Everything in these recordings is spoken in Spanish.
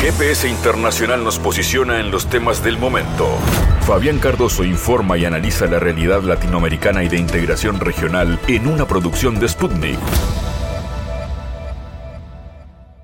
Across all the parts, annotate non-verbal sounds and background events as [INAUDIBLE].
GPS Internacional nos posiciona en los temas del momento. Fabián Cardoso informa y analiza la realidad latinoamericana y de integración regional en una producción de Sputnik.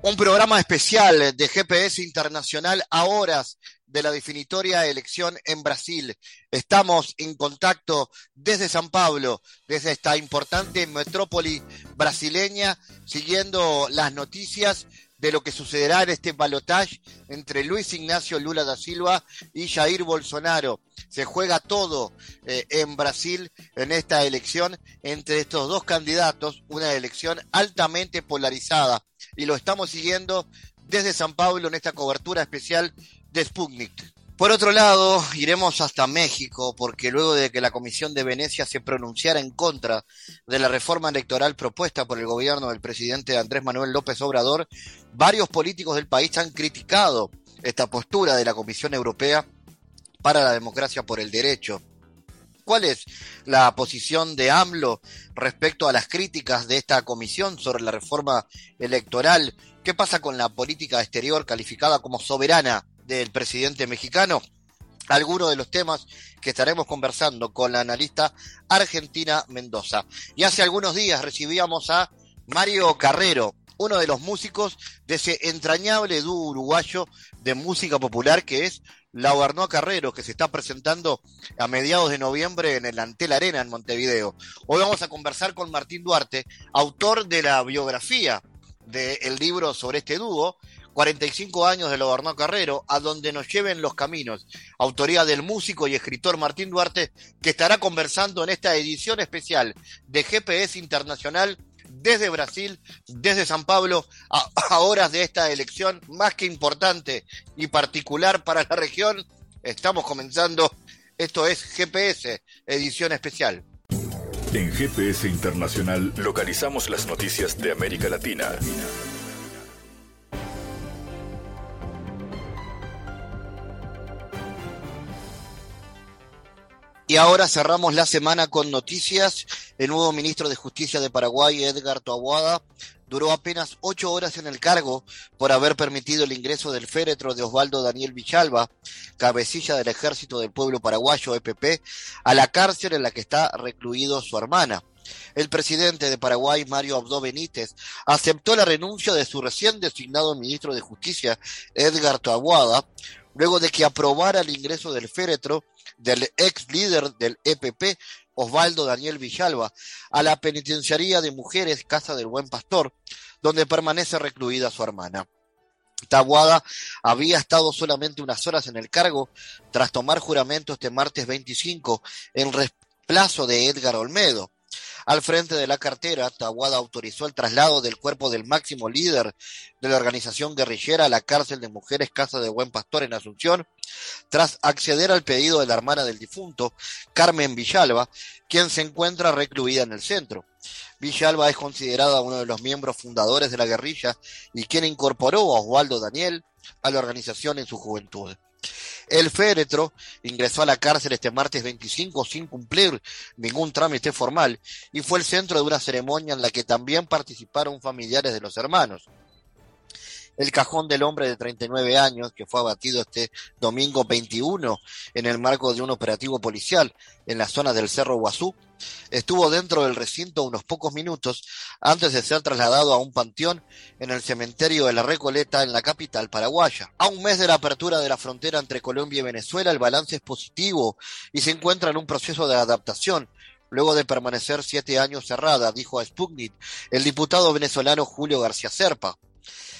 Un programa especial de GPS Internacional a horas de la definitoria elección en Brasil. Estamos en contacto desde San Pablo, desde esta importante metrópoli brasileña, siguiendo las noticias de lo que sucederá en este balotaje entre Luis Ignacio Lula da Silva y Jair Bolsonaro. Se juega todo eh, en Brasil en esta elección entre estos dos candidatos, una elección altamente polarizada. Y lo estamos siguiendo desde San Pablo en esta cobertura especial de Sputnik. Por otro lado, iremos hasta México, porque luego de que la Comisión de Venecia se pronunciara en contra de la reforma electoral propuesta por el gobierno del presidente Andrés Manuel López Obrador, varios políticos del país han criticado esta postura de la Comisión Europea para la democracia por el derecho. ¿Cuál es la posición de AMLO respecto a las críticas de esta comisión sobre la reforma electoral? ¿Qué pasa con la política exterior calificada como soberana del presidente mexicano. Algunos de los temas que estaremos conversando con la analista Argentina Mendoza. Y hace algunos días recibíamos a Mario Carrero, uno de los músicos de ese entrañable dúo uruguayo de música popular que es La Barnoa Carrero, que se está presentando a mediados de noviembre en el Antel Arena en Montevideo. Hoy vamos a conversar con Martín Duarte, autor de la biografía del libro sobre este dúo, 45 años de Lobarno Carrero, a donde nos lleven los caminos, autoría del músico y escritor Martín Duarte, que estará conversando en esta edición especial de GPS Internacional desde Brasil, desde San Pablo, a, horas de esta elección más que importante y particular para la región. Estamos comenzando, esto es GPS, edición especial. En GPS Internacional localizamos las noticias de América Latina. Y ahora cerramos la semana con noticias. El nuevo ministro de Justicia de Paraguay, Edgar Toaguada, duró apenas ocho horas en el cargo por haber permitido el ingreso del féretro de Osvaldo Daniel Vichalva, cabecilla del Ejército del Pueblo Paraguayo, EPP, a la cárcel en la que está recluido su hermana. El presidente de Paraguay, Mario Abdo Benítez, aceptó la renuncia de su recién designado ministro de Justicia, Edgar Toaguada, luego de que aprobara el ingreso del féretro del ex líder del EPP, Osvaldo Daniel Villalba, a la penitenciaría de mujeres Casa del Buen Pastor, donde permanece recluida su hermana. Tabuada había estado solamente unas horas en el cargo tras tomar juramento este martes 25 en reemplazo de Edgar Olmedo. Al frente de la cartera, Tahuada autorizó el traslado del cuerpo del máximo líder de la organización guerrillera a la cárcel de mujeres Casa de Buen Pastor en Asunción, tras acceder al pedido de la hermana del difunto, Carmen Villalba, quien se encuentra recluida en el centro. Villalba es considerada uno de los miembros fundadores de la guerrilla y quien incorporó a Osvaldo Daniel a la organización en su juventud. El féretro ingresó a la cárcel este martes 25 sin cumplir ningún trámite formal y fue el centro de una ceremonia en la que también participaron familiares de los hermanos el cajón del hombre de 39 años que fue abatido este domingo 21 en el marco de un operativo policial en la zona del Cerro Guazú. Estuvo dentro del recinto unos pocos minutos antes de ser trasladado a un panteón en el cementerio de la Recoleta en la capital paraguaya. A un mes de la apertura de la frontera entre Colombia y Venezuela, el balance es positivo y se encuentra en un proceso de adaptación luego de permanecer siete años cerrada, dijo a Sputnik el diputado venezolano Julio García Serpa.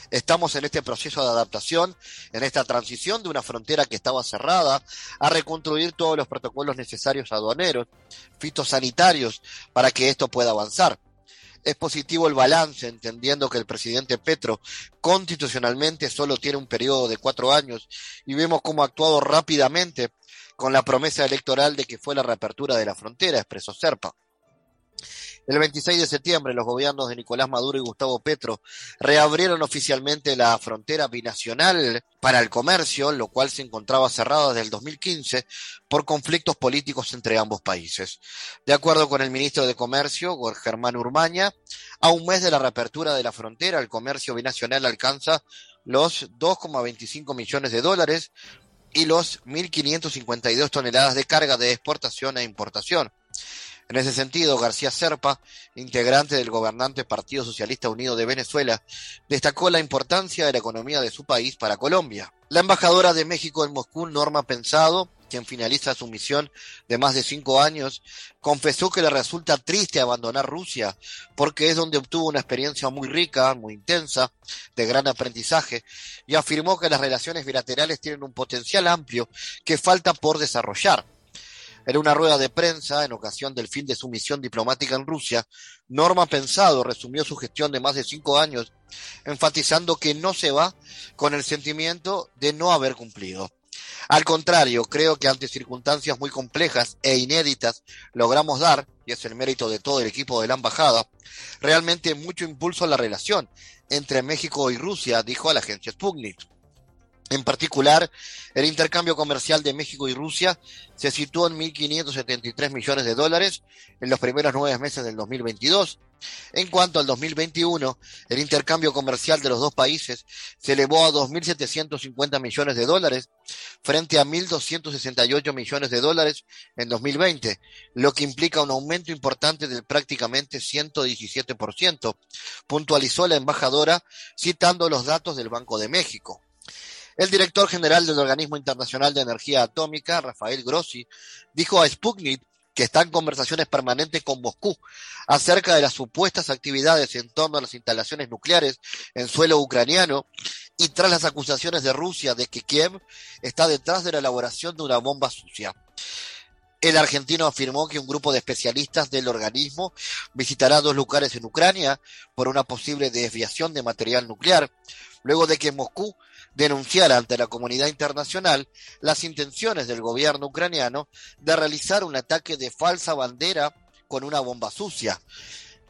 Estamos en este proceso de adaptación, en esta transición de una frontera que estaba cerrada, a reconstruir todos los protocolos necesarios aduaneros, fitosanitarios, para que esto pueda avanzar. Es positivo el balance, entendiendo que el presidente Petro constitucionalmente solo tiene un periodo de cuatro años y vemos cómo ha actuado rápidamente con la promesa electoral de que fue la reapertura de la frontera, expresó Serpa. El 26 de septiembre, los gobiernos de Nicolás Maduro y Gustavo Petro reabrieron oficialmente la frontera binacional para el comercio, lo cual se encontraba cerrada desde el 2015 por conflictos políticos entre ambos países. De acuerdo con el ministro de Comercio, Germán Urmaña, a un mes de la reapertura de la frontera, el comercio binacional alcanza los 2,25 millones de dólares y los 1.552 toneladas de carga de exportación e importación. En ese sentido, García Serpa, integrante del gobernante Partido Socialista Unido de Venezuela, destacó la importancia de la economía de su país para Colombia. La embajadora de México en Moscú, Norma Pensado, quien finaliza su misión de más de cinco años, confesó que le resulta triste abandonar Rusia porque es donde obtuvo una experiencia muy rica, muy intensa, de gran aprendizaje, y afirmó que las relaciones bilaterales tienen un potencial amplio que falta por desarrollar. En una rueda de prensa, en ocasión del fin de su misión diplomática en Rusia, Norma Pensado resumió su gestión de más de cinco años, enfatizando que no se va con el sentimiento de no haber cumplido. Al contrario, creo que ante circunstancias muy complejas e inéditas logramos dar, y es el mérito de todo el equipo de la embajada, realmente mucho impulso a la relación entre México y Rusia, dijo a la agencia Sputnik. En particular, el intercambio comercial de México y Rusia se situó en 1.573 millones de dólares en los primeros nueve meses del 2022. En cuanto al 2021, el intercambio comercial de los dos países se elevó a 2.750 millones de dólares frente a 1.268 millones de dólares en 2020, lo que implica un aumento importante del prácticamente 117%, puntualizó la embajadora citando los datos del Banco de México. El director general del Organismo Internacional de Energía Atómica, Rafael Grossi, dijo a Sputnik que está en conversaciones permanentes con Moscú acerca de las supuestas actividades en torno a las instalaciones nucleares en suelo ucraniano y tras las acusaciones de Rusia de que Kiev está detrás de la elaboración de una bomba sucia. El argentino afirmó que un grupo de especialistas del organismo visitará dos lugares en Ucrania por una posible desviación de material nuclear, luego de que Moscú denunciar ante la comunidad internacional las intenciones del gobierno ucraniano de realizar un ataque de falsa bandera con una bomba sucia.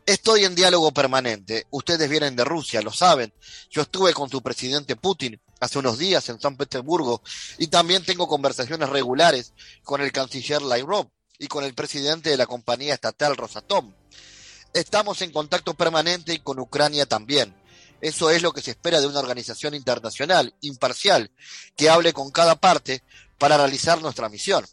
Estoy en diálogo permanente. Ustedes vienen de Rusia, lo saben. Yo estuve con su presidente Putin hace unos días en San Petersburgo y también tengo conversaciones regulares con el canciller Lavrov y con el presidente de la compañía estatal Rosatom. Estamos en contacto permanente y con Ucrania también. Eso es lo que se espera de una organización internacional, imparcial, que hable con cada parte para realizar nuestra misión.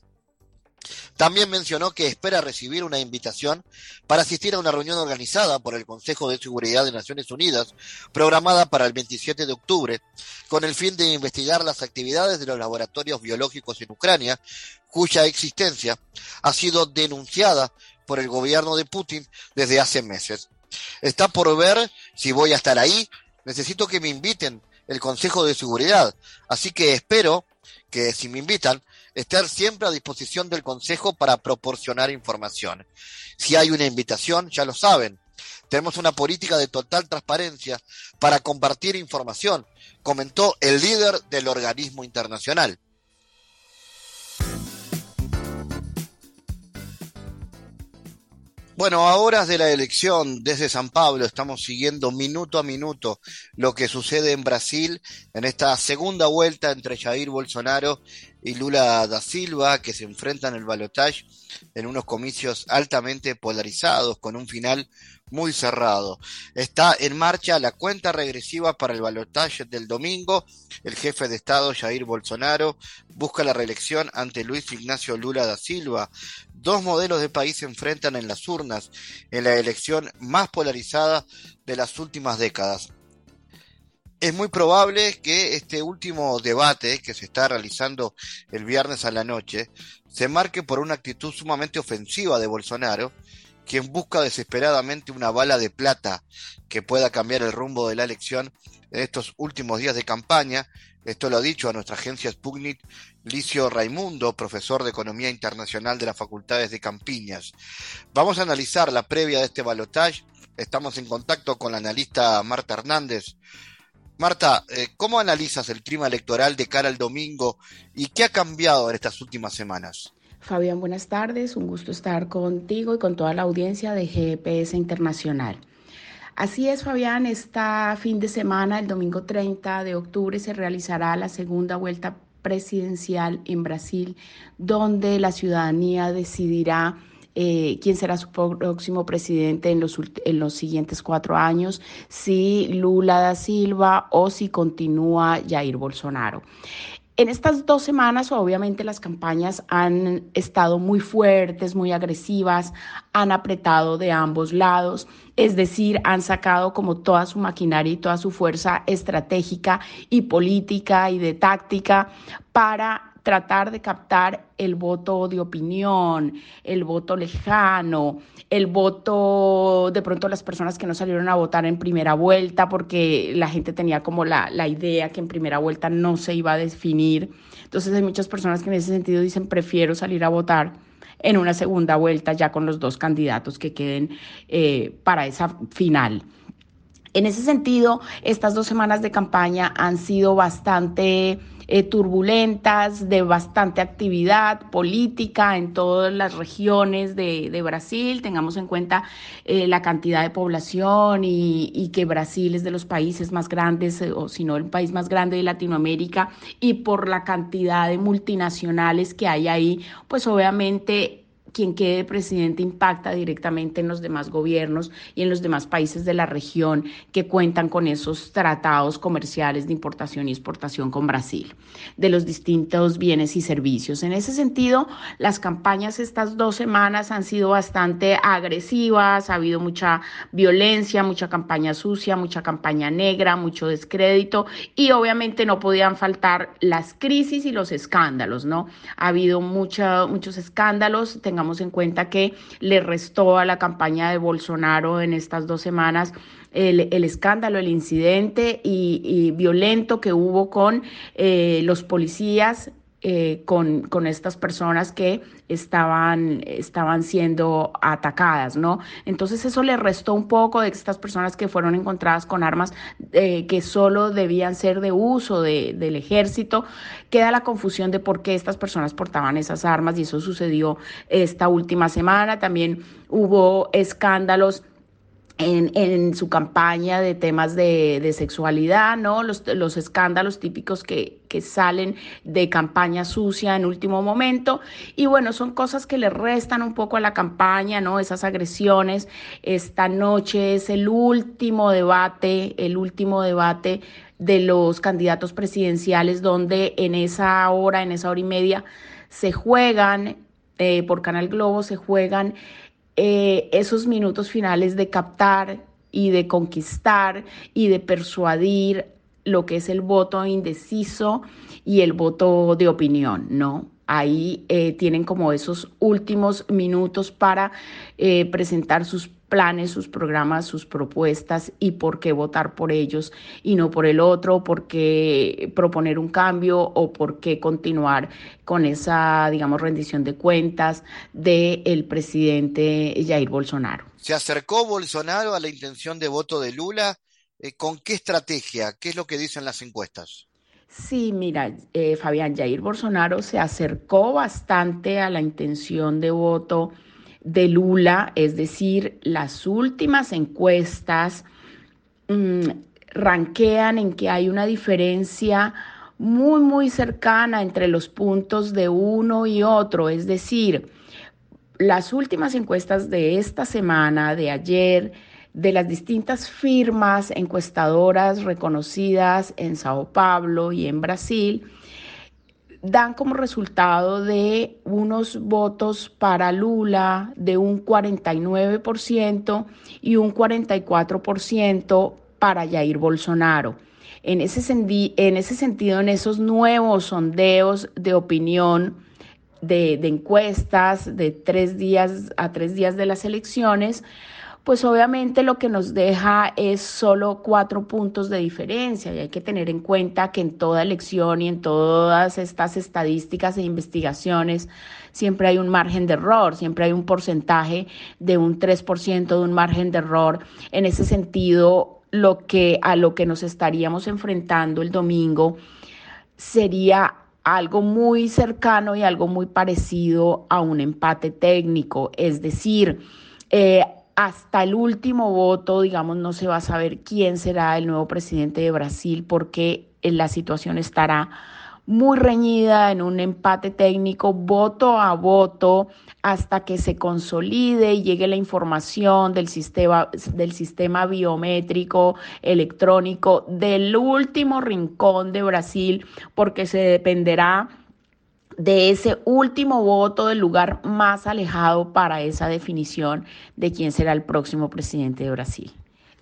También mencionó que espera recibir una invitación para asistir a una reunión organizada por el Consejo de Seguridad de Naciones Unidas, programada para el 27 de octubre, con el fin de investigar las actividades de los laboratorios biológicos en Ucrania, cuya existencia ha sido denunciada por el gobierno de Putin desde hace meses. Está por ver si voy a estar ahí. Necesito que me inviten el Consejo de Seguridad. Así que espero que si me invitan, estar siempre a disposición del Consejo para proporcionar información. Si hay una invitación, ya lo saben. Tenemos una política de total transparencia para compartir información, comentó el líder del organismo internacional. Bueno, a horas de la elección desde San Pablo estamos siguiendo minuto a minuto lo que sucede en Brasil en esta segunda vuelta entre Jair Bolsonaro y Lula da Silva que se enfrentan el balotaje en unos comicios altamente polarizados con un final muy cerrado. Está en marcha la cuenta regresiva para el balotaje del domingo. El jefe de Estado, Jair Bolsonaro, busca la reelección ante Luis Ignacio Lula da Silva. Dos modelos de país se enfrentan en las urnas en la elección más polarizada de las últimas décadas. Es muy probable que este último debate que se está realizando el viernes a la noche se marque por una actitud sumamente ofensiva de Bolsonaro, quien busca desesperadamente una bala de plata que pueda cambiar el rumbo de la elección en estos últimos días de campaña. Esto lo ha dicho a nuestra agencia Sputnik Licio Raimundo, profesor de Economía Internacional de las Facultades de Campiñas. Vamos a analizar la previa de este balotaje. Estamos en contacto con la analista Marta Hernández. Marta, eh, ¿cómo analizas el clima electoral de cara al domingo y qué ha cambiado en estas últimas semanas? Fabián, buenas tardes. Un gusto estar contigo y con toda la audiencia de GPS Internacional. Así es, Fabián, esta fin de semana, el domingo 30 de octubre, se realizará la segunda vuelta presidencial en Brasil, donde la ciudadanía decidirá eh, quién será su próximo presidente en los, en los siguientes cuatro años, si Lula da Silva o si continúa Jair Bolsonaro. En estas dos semanas, obviamente, las campañas han estado muy fuertes, muy agresivas, han apretado de ambos lados, es decir, han sacado como toda su maquinaria y toda su fuerza estratégica y política y de táctica para tratar de captar el voto de opinión, el voto lejano, el voto de pronto las personas que no salieron a votar en primera vuelta porque la gente tenía como la, la idea que en primera vuelta no se iba a definir. Entonces hay muchas personas que en ese sentido dicen prefiero salir a votar en una segunda vuelta ya con los dos candidatos que queden eh, para esa final. En ese sentido, estas dos semanas de campaña han sido bastante eh, turbulentas, de bastante actividad política en todas las regiones de, Brasil. Tengamos en cuenta eh, la cantidad de población y, que Brasil es de los países más grandes, eh, o si no el país más grande de Latinoamérica, y por la cantidad de multinacionales que hay ahí, pues obviamente quien quede presidente impacta directamente en los demás gobiernos y en los demás países de la región que cuentan con esos tratados comerciales de importación y exportación con Brasil, de los distintos bienes y servicios. En ese sentido, las campañas estas dos semanas han sido bastante agresivas, ha habido mucha violencia, mucha campaña sucia, mucha campaña negra, mucho descrédito y obviamente no podían faltar las crisis y los escándalos, ¿no? Ha habido mucha, muchos escándalos, tengamos en cuenta que le restó a la campaña de Bolsonaro en estas dos semanas el, escándalo, el incidente y, violento que hubo con eh, los policías eh, con, con, estas personas que estaban, estaban siendo atacadas, ¿no? Entonces eso le restó un poco de estas personas que fueron encontradas con armas eh, que solo debían ser de uso de, del ejército. Queda la confusión de por qué estas personas portaban esas armas y eso sucedió esta última semana. También hubo escándalos en, su campaña de temas de, sexualidad, ¿no? Los, los escándalos típicos que, que, salen de campaña sucia en último momento. Y bueno, son cosas que le restan un poco a la campaña, ¿no? Esas agresiones. Esta noche es el último debate, el último debate de los candidatos presidenciales, donde en esa hora, en esa hora y media, se juegan, eh, por Canal Globo, se juegan eh, esos minutos finales de captar y de conquistar y de persuadir lo que es el voto indeciso y el voto de opinión, ¿no? Ahí eh, tienen como esos últimos minutos para eh, presentar sus planes, sus programas, sus propuestas y por qué votar por ellos y no por el otro, por qué proponer un cambio o por qué continuar con esa, digamos, rendición de cuentas del presidente Jair Bolsonaro. ¿Se acercó Bolsonaro a la intención de voto de Lula? Eh, ¿Con qué estrategia? ¿Qué es lo que dicen las encuestas? Sí, mira, eh, Fabián, Jair Bolsonaro se acercó bastante a la intención de voto de Lula, es decir, las últimas encuestas mm, ranquean en que hay una diferencia muy, muy cercana entre los puntos de uno y otro, es decir, las últimas encuestas de esta semana, de ayer, de las distintas firmas encuestadoras reconocidas en Sao Paulo y en Brasil, dan como resultado de unos votos para Lula de un 49% y un 44% para Jair Bolsonaro. En ese, en ese sentido, en esos nuevos sondeos de opinión, de, de encuestas de tres días a tres días de las elecciones, pues obviamente lo que nos deja es solo cuatro puntos de diferencia y hay que tener en cuenta que en toda elección y en todas estas estadísticas e investigaciones siempre hay un margen de error, siempre hay un porcentaje de un 3% de un margen de error. En ese sentido, lo que a lo que nos estaríamos enfrentando el domingo sería algo muy cercano y algo muy parecido a un empate técnico, es decir, eh, hasta el último voto, digamos, no se va a saber quién será el nuevo presidente de Brasil porque la situación estará muy reñida, en un empate técnico, voto a voto, hasta que se consolide y llegue la información del sistema, del sistema biométrico electrónico del último rincón de Brasil, porque se dependerá de ese último voto del lugar más alejado para esa definición de quién será el próximo presidente de Brasil.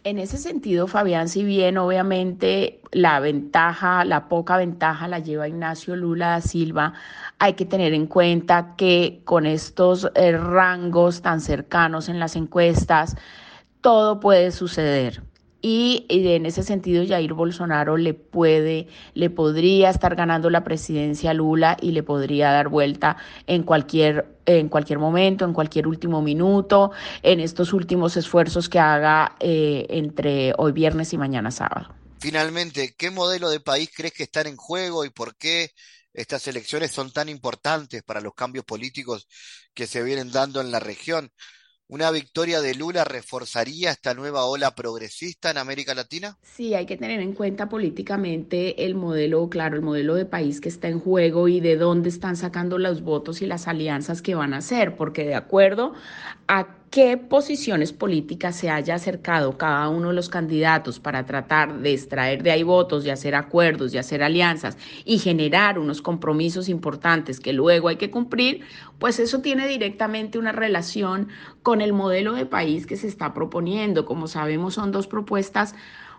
En ese sentido, Fabián, si bien obviamente la ventaja, la poca ventaja la lleva Ignacio Lula da Silva, hay que tener en cuenta que con estos eh, rangos tan cercanos en las encuestas, todo puede suceder. Y, en ese sentido Jair Bolsonaro le puede, le podría estar ganando la presidencia a Lula y le podría dar vuelta en cualquier, en cualquier momento, en cualquier último minuto, en estos últimos esfuerzos que haga eh, entre hoy viernes y mañana sábado. Finalmente, ¿qué modelo de país crees que están en juego y por qué estas elecciones son tan importantes para los cambios políticos que se vienen dando en la región? ¿Una victoria de Lula reforzaría esta nueva ola progresista en América Latina? Sí, hay que tener en cuenta políticamente el modelo, claro, el modelo de país que está en juego y de dónde están sacando los votos y las alianzas que van a hacer, porque de acuerdo a qué posiciones políticas se haya acercado cada uno de los candidatos para tratar de extraer de ahí votos y hacer acuerdos y hacer alianzas y generar unos compromisos importantes que luego hay que cumplir, pues eso tiene directamente una relación con el modelo de país que se está proponiendo. Como sabemos, son dos propuestas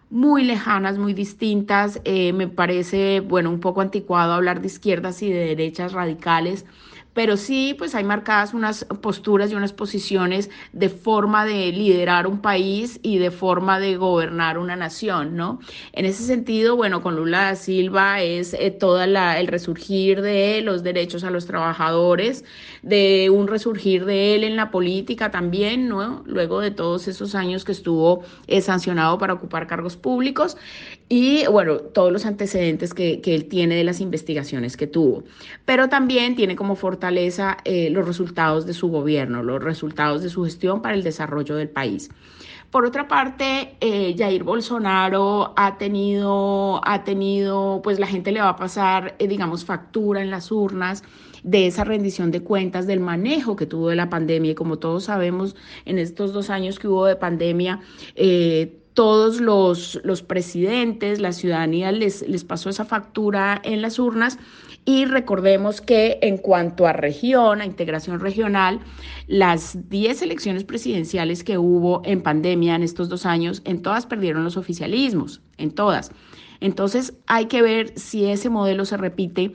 muy lejanas, muy distintas. Eh, me parece, bueno, un poco anticuado hablar de izquierdas y de derechas radicales pero sí, pues hay marcadas unas posturas y unas posiciones de forma de liderar un país y de forma de gobernar una nación, ¿no? En ese sentido, bueno, con Lula da Silva es eh, toda el resurgir de los derechos a los trabajadores, de un resurgir de él en la política también, ¿no? Luego de todos esos años que estuvo eh, sancionado para ocupar cargos públicos y, bueno, todos los antecedentes que, que él tiene de las investigaciones que tuvo. Pero también tiene como fortaleza fortaleza eh, los resultados de su gobierno, los resultados de su gestión para el desarrollo del país. Por otra parte, eh, Jair Bolsonaro ha tenido, ha tenido, pues la gente le va a pasar, eh, digamos, factura en las urnas de esa rendición de cuentas, del manejo que tuvo de la pandemia. Y como todos sabemos, en estos dos años que hubo de pandemia, todos los, los, presidentes, la ciudadanía les, les pasó esa factura en las urnas y recordemos que en cuanto a región, a integración regional, las 10 elecciones presidenciales que hubo en pandemia en estos dos años, en todas perdieron los oficialismos, en todas. Entonces hay que ver si ese modelo se repite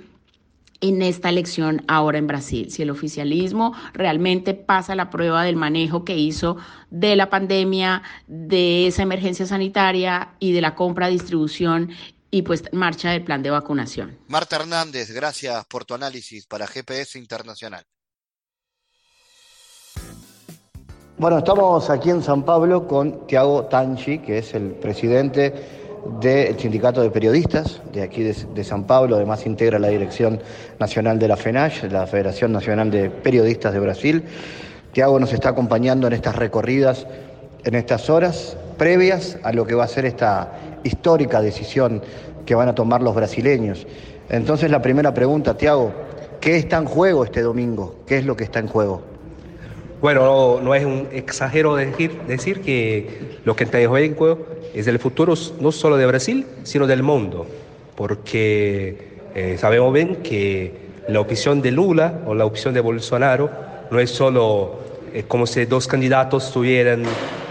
en esta elección ahora en Brasil, si el oficialismo realmente pasa la prueba del manejo que hizo de la pandemia, de esa emergencia sanitaria y de la compra, distribución y pues marcha del plan de vacunación. Marta Hernández, gracias por tu análisis para GPS Internacional. Bueno, estamos aquí en San Pablo con Tiago Tanchi, que es el presidente del Sindicato de Periodistas de aquí de, San Pablo, además integra la Dirección Nacional de la FENASH, la Federación Nacional de Periodistas de Brasil. Tiago nos está acompañando en estas recorridas, en estas horas previas a lo que va a ser esta histórica decisión que van a tomar los brasileños. Entonces la primera pregunta, Tiago, ¿qué está en juego este domingo? ¿Qué es lo que está en juego? Bueno, no, es un exagero decir, decir que lo que en juego es el futuro no solo de Brasil, sino del mundo, porque eh, sabemos bien que la opción de Lula o la opción de Bolsonaro no es solo eh, como si dos candidatos tuvieran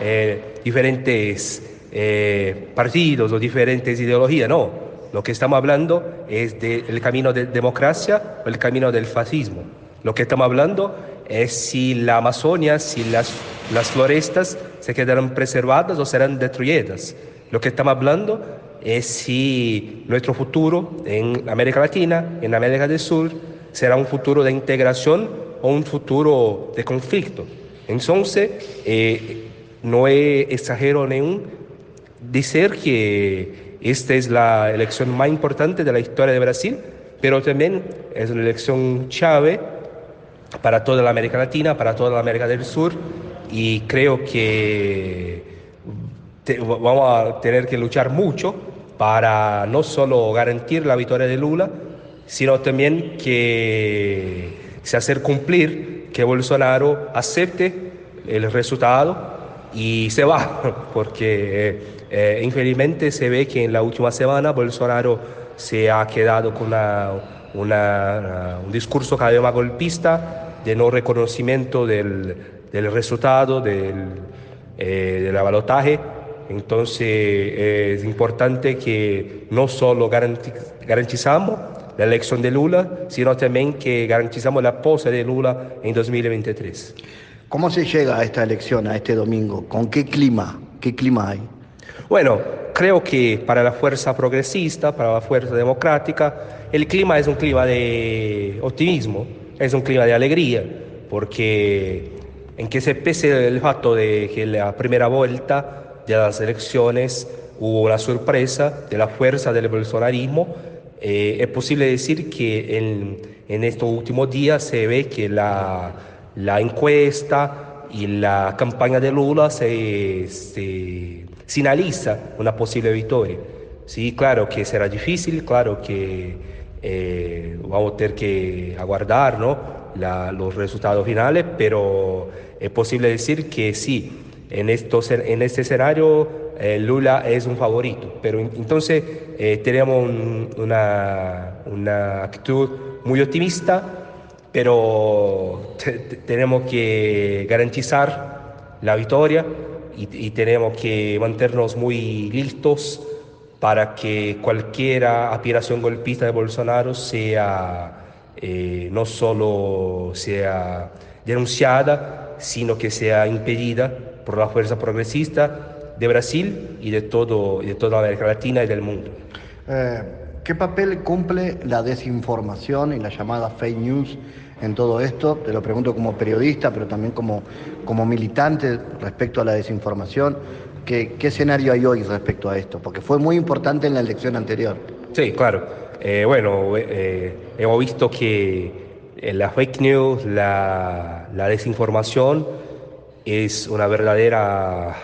eh, diferentes eh, partidos o diferentes ideologías, no. Lo que estamos hablando es del camino de democracia o el camino del fascismo. Lo que estamos hablando es si la Amazonia, si las, las florestas se quedarán preservadas o serán destruidas. Lo que estamos hablando es si nuestro futuro en América Latina, en América del Sur, será un futuro de integración o un futuro de conflicto. Entonces, eh, no es exagero ningún decir que esta es la elección más importante de la historia de Brasil, pero también es una elección clave para toda la América Latina, para toda la América del Sur, y creo que vamos a tener que luchar mucho para no solo garantir la victoria de Lula, sino también que se hacer cumplir que Bolsonaro acepte el resultado y se va, [LAUGHS] porque eh, infelizmente se ve que en la última semana Bolsonaro se ha quedado con un discurso cada vez más golpista de no reconocimiento del, del resultado del, eh, del balotaje. Entonces es importante que no solo garantizamos la elección de Lula, sino también que garantizamos la pose de Lula en 2023. ¿Cómo se llega a esta elección, a este domingo? ¿Con qué clima? ¿Qué clima hay? Bueno, creo que para la fuerza progresista, para la fuerza democrática, el clima es un clima de optimismo, es un clima de alegría, porque en que se pese el fato de que la primera vuelta de las elecciones hubo una sorpresa de la fuerza del bolsonarismo, eh, es posible decir que en, en, estos últimos días se ve que la, la encuesta y la campaña de Lula se, se sinaliza una posible victoria. Sí, claro que será difícil, claro que eh, vamos a tener que aguardar ¿no? los resultados finales, pero es posible decir que sí, en, estos, en este escenario eh, Lula es un favorito, pero entonces eh, tenemos una, una, actitud muy optimista, pero tenemos que garantizar la victoria y, tenemos que mantenernos muy listos para que cualquier aspiración golpista de Bolsonaro sea eh, no solo sea denunciada, sino que sea impedida por la fuerza progresista de Brasil y de, todo, de toda América Latina y del mundo. Eh, ¿Qué papel cumple la desinformación y la llamada fake news en todo esto? Te lo pregunto como periodista, pero también como, como militante respecto a la desinformación. ¿Qué, ¿Qué escenario hay hoy respecto a esto? Porque fue muy importante en la elección anterior. Sí, claro. Eh, bueno, eh, hemos visto que la fake news, la, la desinformación es una verdadera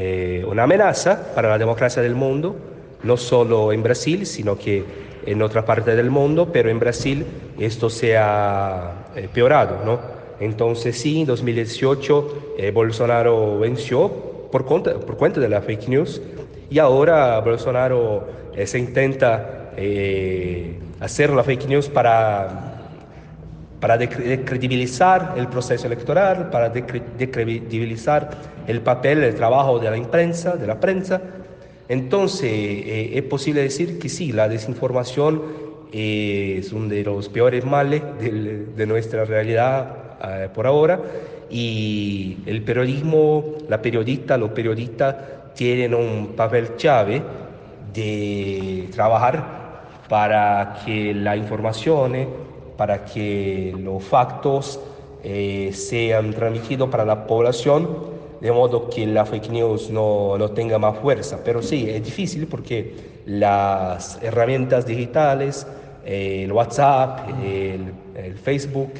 eh, una amenaza para la democracia del mundo, no solo en Brasil, sino que en otra parte del mundo, pero en Brasil esto se ha empeorado, ¿no? Entonces sí, en 2018 eh, Bolsonaro venció por por cuenta de la fake news y ahora Bolsonaro eh, se intenta hacer la fake news para para decredibilizar el proceso electoral, para decredibilizar el papel, el trabajo de la prensa, de la prensa. Entonces, eh, es posible decir que sí, la desinformación es uno de los peores males de, nuestra realidad eh, por ahora. Y el periodismo, la periodista, los periodistas tienen un papel clave de trabajar para que la información para que los factos eh, sean transmitidos para la población, de modo que la fake news no, no tenga más fuerza. Pero sí, es difícil porque las herramientas digitales, el WhatsApp, el, Facebook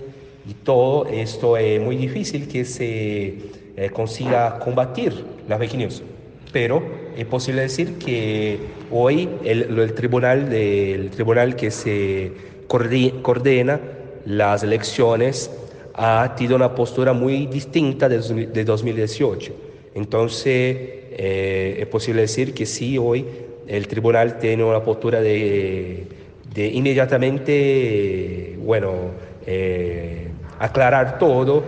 y todo esto es muy difícil que se eh, consiga combatir la fake news. Pero es posible decir que hoy el, tribunal, el tribunal que se coordena las elecciones ha tenido una postura muy distinta de 2018. Entonces, eh, es posible decir que sí, hoy el tribunal tiene una postura de, inmediatamente, bueno, eh, aclarar todo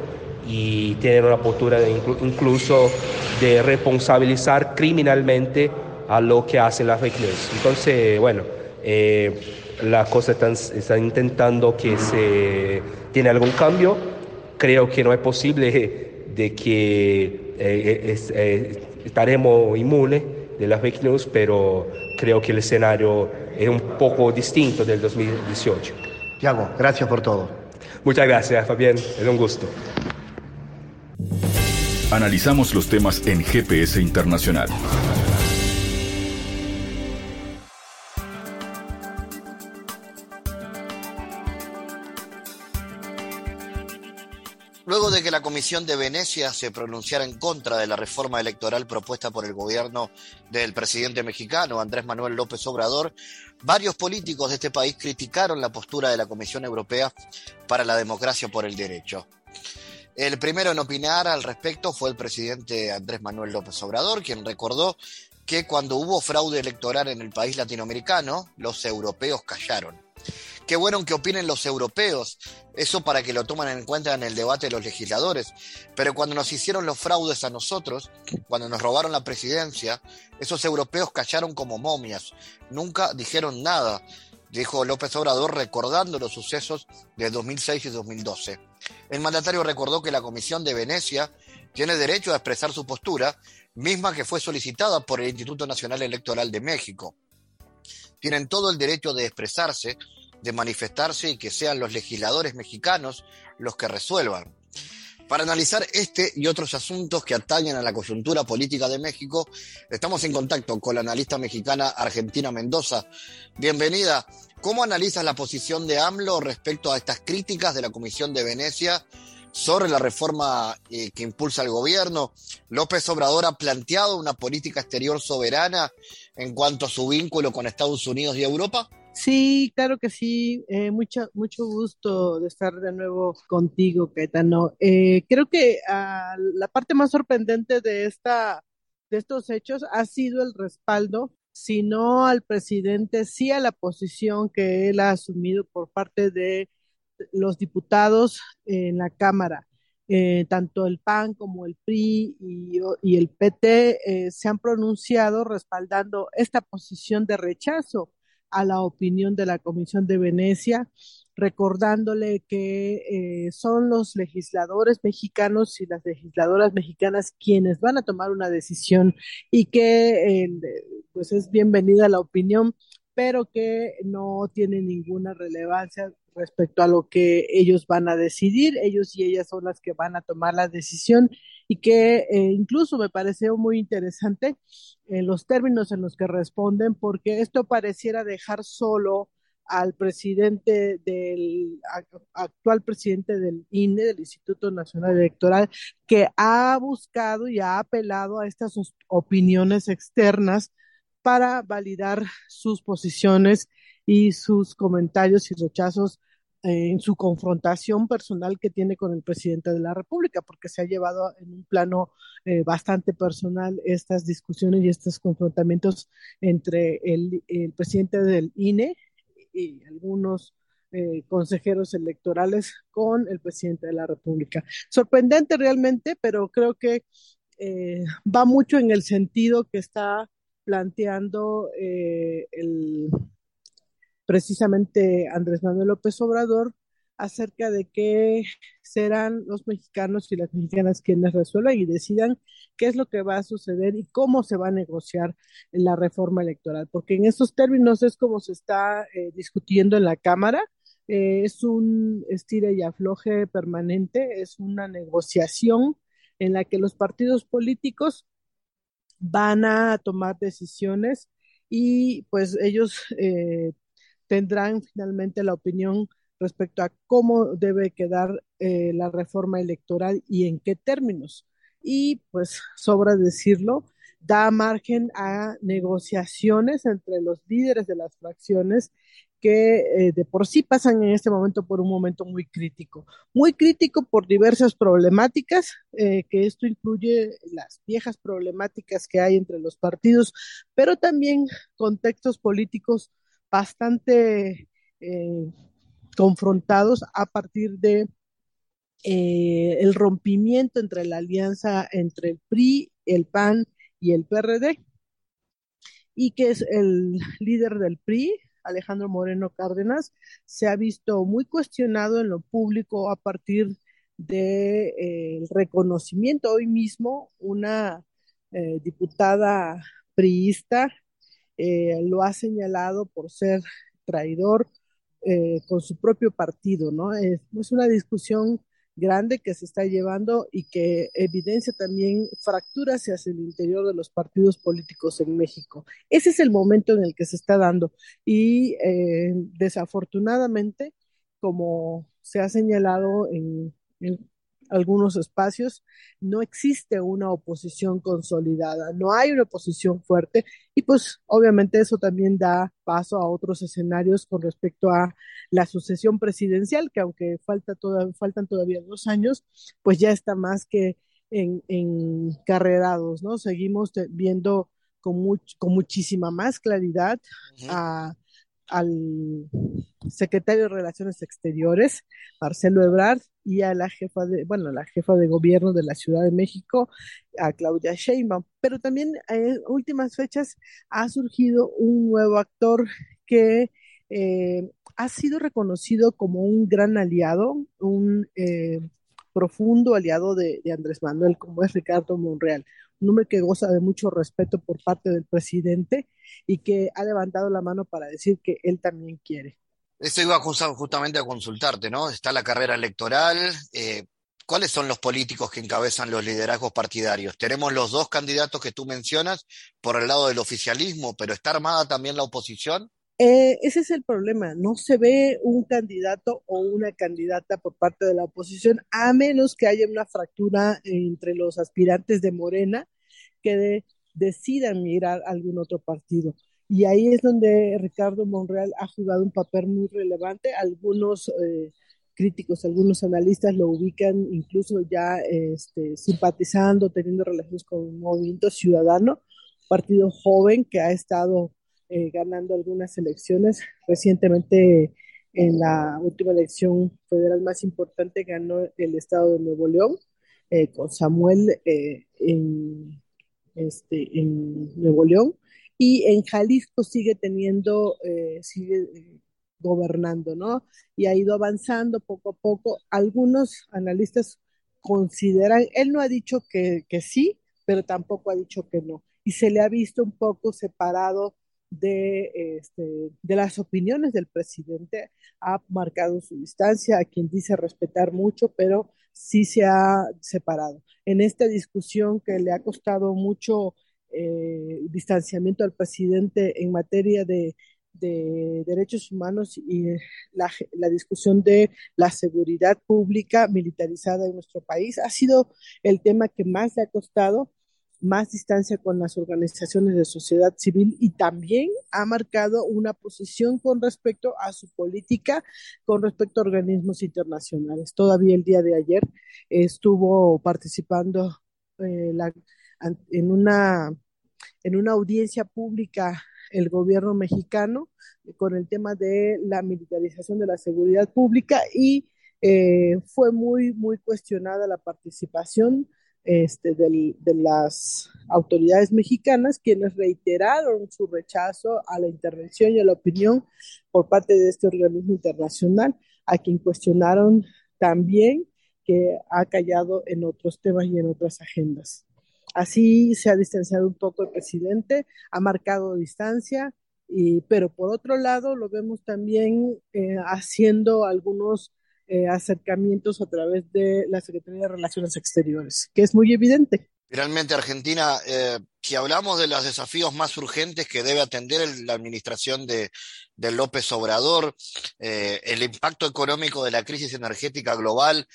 y tiene una postura incluso de responsabilizar criminalmente a lo que hace la fake news. Entonces, bueno, eh, la cosa está, intentando que se tiene algún cambio. Creo que no es posible de que eh, eh, estaremos inmunes de las fake news, pero creo que el escenario es un poco distinto del 2018. Tiago, gracias por todo. Muchas gracias, Fabián. Es un gusto. Analizamos los temas en GPS Internacional. Comisión de Venecia se pronunciara en contra de la reforma electoral propuesta por el gobierno del presidente mexicano Andrés Manuel López Obrador, varios políticos de este país criticaron la postura de la Comisión Europea para la Democracia por el Derecho. El primero en opinar al respecto fue el presidente Andrés Manuel López Obrador, quien recordó que cuando hubo fraude electoral en el país latinoamericano, los europeos callaron. Qué bueno que opinen los europeos, eso para que lo tomen en cuenta en el debate de los legisladores. Pero cuando nos hicieron los fraudes a nosotros, cuando nos robaron la presidencia, esos europeos callaron como momias, nunca dijeron nada, dijo López Obrador recordando los sucesos de 2006 y 2012. El mandatario recordó que la Comisión de Venecia tiene derecho a expresar su postura, misma que fue solicitada por el Instituto Nacional Electoral de México. Tienen todo el derecho de expresarse, de manifestarse y que sean los legisladores mexicanos los que resuelvan. Para analizar este y otros asuntos que atañen a la coyuntura política de México, estamos en contacto con la analista mexicana Argentina Mendoza. Bienvenida. ¿Cómo analizas la posición de AMLO respecto a estas críticas de la Comisión de Venecia sobre la reforma eh, que impulsa el gobierno? López Obrador ha planteado una política exterior soberana en cuanto a su vínculo con Estados Unidos y Europa. Sí, claro que sí. Eh, mucho, mucho gusto de estar de nuevo contigo, Caetano. Eh, creo que ah, la parte más sorprendente de, esta, de estos hechos ha sido el respaldo, si no al presidente, sí a la posición que él ha asumido por parte de los diputados en la Cámara. Eh, tanto el PAN como el PRI y, y el PT eh, se han pronunciado respaldando esta posición de rechazo a la opinión de la Comisión de Venecia, recordándole que eh, son los legisladores mexicanos y las legisladoras mexicanas quienes van a tomar una decisión y que pues es bienvenida la opinión, pero que no tiene ninguna relevancia respecto a lo que ellos van a decidir, ellos y ellas son las que van a tomar la decisión y que eh, incluso me pareció muy interesante en los términos en los que responden, porque esto pareciera dejar solo al presidente del actual presidente del INE, del Instituto Nacional Electoral, que ha buscado y ha apelado a estas opiniones externas para validar sus posiciones y sus comentarios y rechazos eh, en su confrontación personal que tiene con el presidente de la República, porque se ha llevado en un plano eh, bastante personal estas discusiones y estos confrontamientos entre el, presidente del INE y algunos eh, consejeros electorales con el presidente de la República. Sorprendente realmente, pero creo que va mucho en el sentido que está planteando el precisamente Andrés Manuel López Obrador acerca de qué serán los mexicanos y las mexicanas quienes resuelvan y decidan qué es lo que va a suceder y cómo se va a negociar la reforma electoral, porque en estos términos es como se está eh, discutiendo en la Cámara, eh, es un estira y afloje permanente, es una negociación en la que los partidos políticos van a tomar decisiones y pues ellos eh, tendrán finalmente la opinión respecto a cómo debe quedar eh, la reforma electoral y en qué términos. Y pues sobra decirlo, da margen a negociaciones entre los líderes de las fracciones que eh, de por sí pasan en este momento por un momento muy crítico. Muy crítico por diversas problemáticas, eh, que esto incluye las viejas problemáticas que hay entre los partidos, pero también contextos políticos bastante eh, confrontados a partir de eh, el rompimiento entre la alianza entre el PRI, el PAN y el PRD, y que es el líder del PRI, Alejandro Moreno Cárdenas, se ha visto muy cuestionado en lo público a partir del de, eh, reconocimiento hoy mismo, una diputada priista eh, lo ha señalado por ser traidor eh, con su propio partido, ¿no? Es, una discusión grande que se está llevando y que evidencia también fracturas hacia el interior de los partidos políticos en México. Ese es el momento en el que se está dando y eh, desafortunadamente, como se ha señalado en, algunos espacios, no existe una oposición consolidada, no hay una oposición fuerte y pues obviamente eso también da paso a otros escenarios con respecto a la sucesión presidencial, que aunque falta toda, faltan todavía dos años, pues ya está más que en, en carrerados, ¿no? Seguimos viendo con, con muchísima más claridad a al secretario de Relaciones Exteriores, Marcelo Ebrard, y a la jefa de, bueno, la jefa de gobierno de la Ciudad de México, a Claudia Sheinbaum. Pero también en últimas fechas ha surgido un nuevo actor que eh, ha sido reconocido como un gran aliado, un eh, profundo aliado de Andrés Manuel, como es Ricardo Monreal, un que goza de mucho respeto por parte del presidente y que ha levantado la mano para decir que él también quiere. Eso iba justamente a consultarte, ¿no? Está la carrera electoral. Eh, ¿Cuáles son los políticos que encabezan los liderazgos partidarios? Tenemos los dos candidatos que tú mencionas por el lado del oficialismo, pero ¿está armada también la oposición? Eh, ese es el problema, no se ve un candidato o una candidata por parte de la oposición, a menos que haya una fractura entre los aspirantes de Morena que decidan mirar algún otro partido. Y ahí es donde Ricardo Monreal ha jugado un papel muy relevante. Algunos eh, críticos, algunos analistas lo ubican incluso ya este, simpatizando, teniendo relaciones con un movimiento ciudadano, partido joven que ha estado eh, ganando algunas elecciones. Recientemente, en la última elección federal más importante, ganó el estado de Nuevo León, eh, con Samuel eh, en, este, en Nuevo León. Y en Jalisco sigue teniendo, sigue gobernando, ¿no? Y ha ido avanzando poco a poco. Algunos analistas consideran, él no ha dicho que, que sí, pero tampoco ha dicho que no. Y se le ha visto un poco separado de, este, de las opiniones del presidente, ha marcado su distancia, a quien dice respetar mucho, pero sí se ha separado. En esta discusión que le ha costado mucho eh, distanciamiento al presidente en materia de, de derechos humanos y la, la, discusión de la seguridad pública militarizada en nuestro país ha sido el tema que más le ha costado más distancia con las organizaciones de sociedad civil y también ha marcado una posición con respecto a su política, con respecto a organismos internacionales. Todavía el día de ayer estuvo participando eh, en, una, en una audiencia pública el gobierno mexicano con el tema de la militarización de la seguridad pública y eh, fue muy, muy cuestionada la participación este, de las autoridades mexicanas, quienes reiteraron su rechazo a la intervención y a la opinión por parte de este organismo internacional, a quien cuestionaron también que ha callado en otros temas y en otras agendas. Así se ha distanciado un poco el presidente, ha marcado distancia, y, pero por otro lado lo vemos también eh, haciendo algunos eh, acercamientos a través de la Secretaría de Relaciones Exteriores, que es muy evidente. Finalmente, Argentina, eh, si hablamos de los desafíos más urgentes que debe atender la administración de, de López Obrador, eh, el impacto económico de la crisis energética global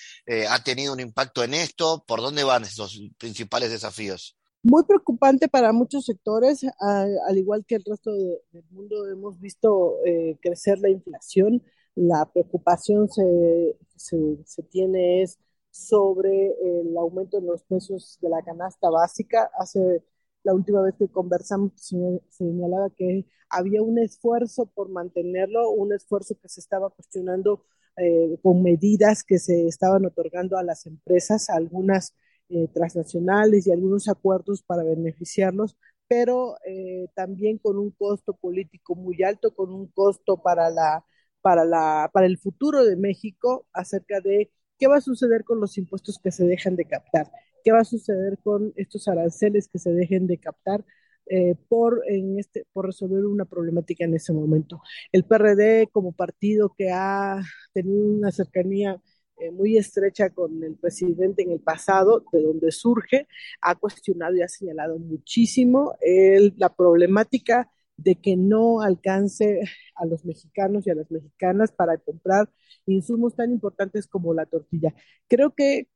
ha tenido un impacto en esto. ¿Por dónde van esos principales desafíos? Muy preocupante para muchos sectores, al igual que el resto del mundo, hemos visto crecer la inflación la preocupación se, se, tiene es sobre el aumento de los precios de la canasta básica. Hace la última vez que conversamos se señalaba que había un esfuerzo por mantenerlo, un esfuerzo que se estaba cuestionando eh, con medidas que se estaban otorgando a las empresas, algunas eh, transnacionales y algunos acuerdos para beneficiarlos, pero eh, también con un costo político muy alto, con un costo para la para, la, para el futuro de México acerca de qué va a suceder con los impuestos que se dejan de captar, qué va a suceder con estos aranceles que se dejen de captar eh, por, en este, por resolver una problemática en ese momento. El PRD como partido que ha tenido una cercanía eh, muy estrecha con el presidente en el pasado, de donde surge, ha cuestionado y ha señalado muchísimo el, la problemática de que no alcance a los mexicanos y a las mexicanas para comprar insumos tan importantes como la tortilla. Creo que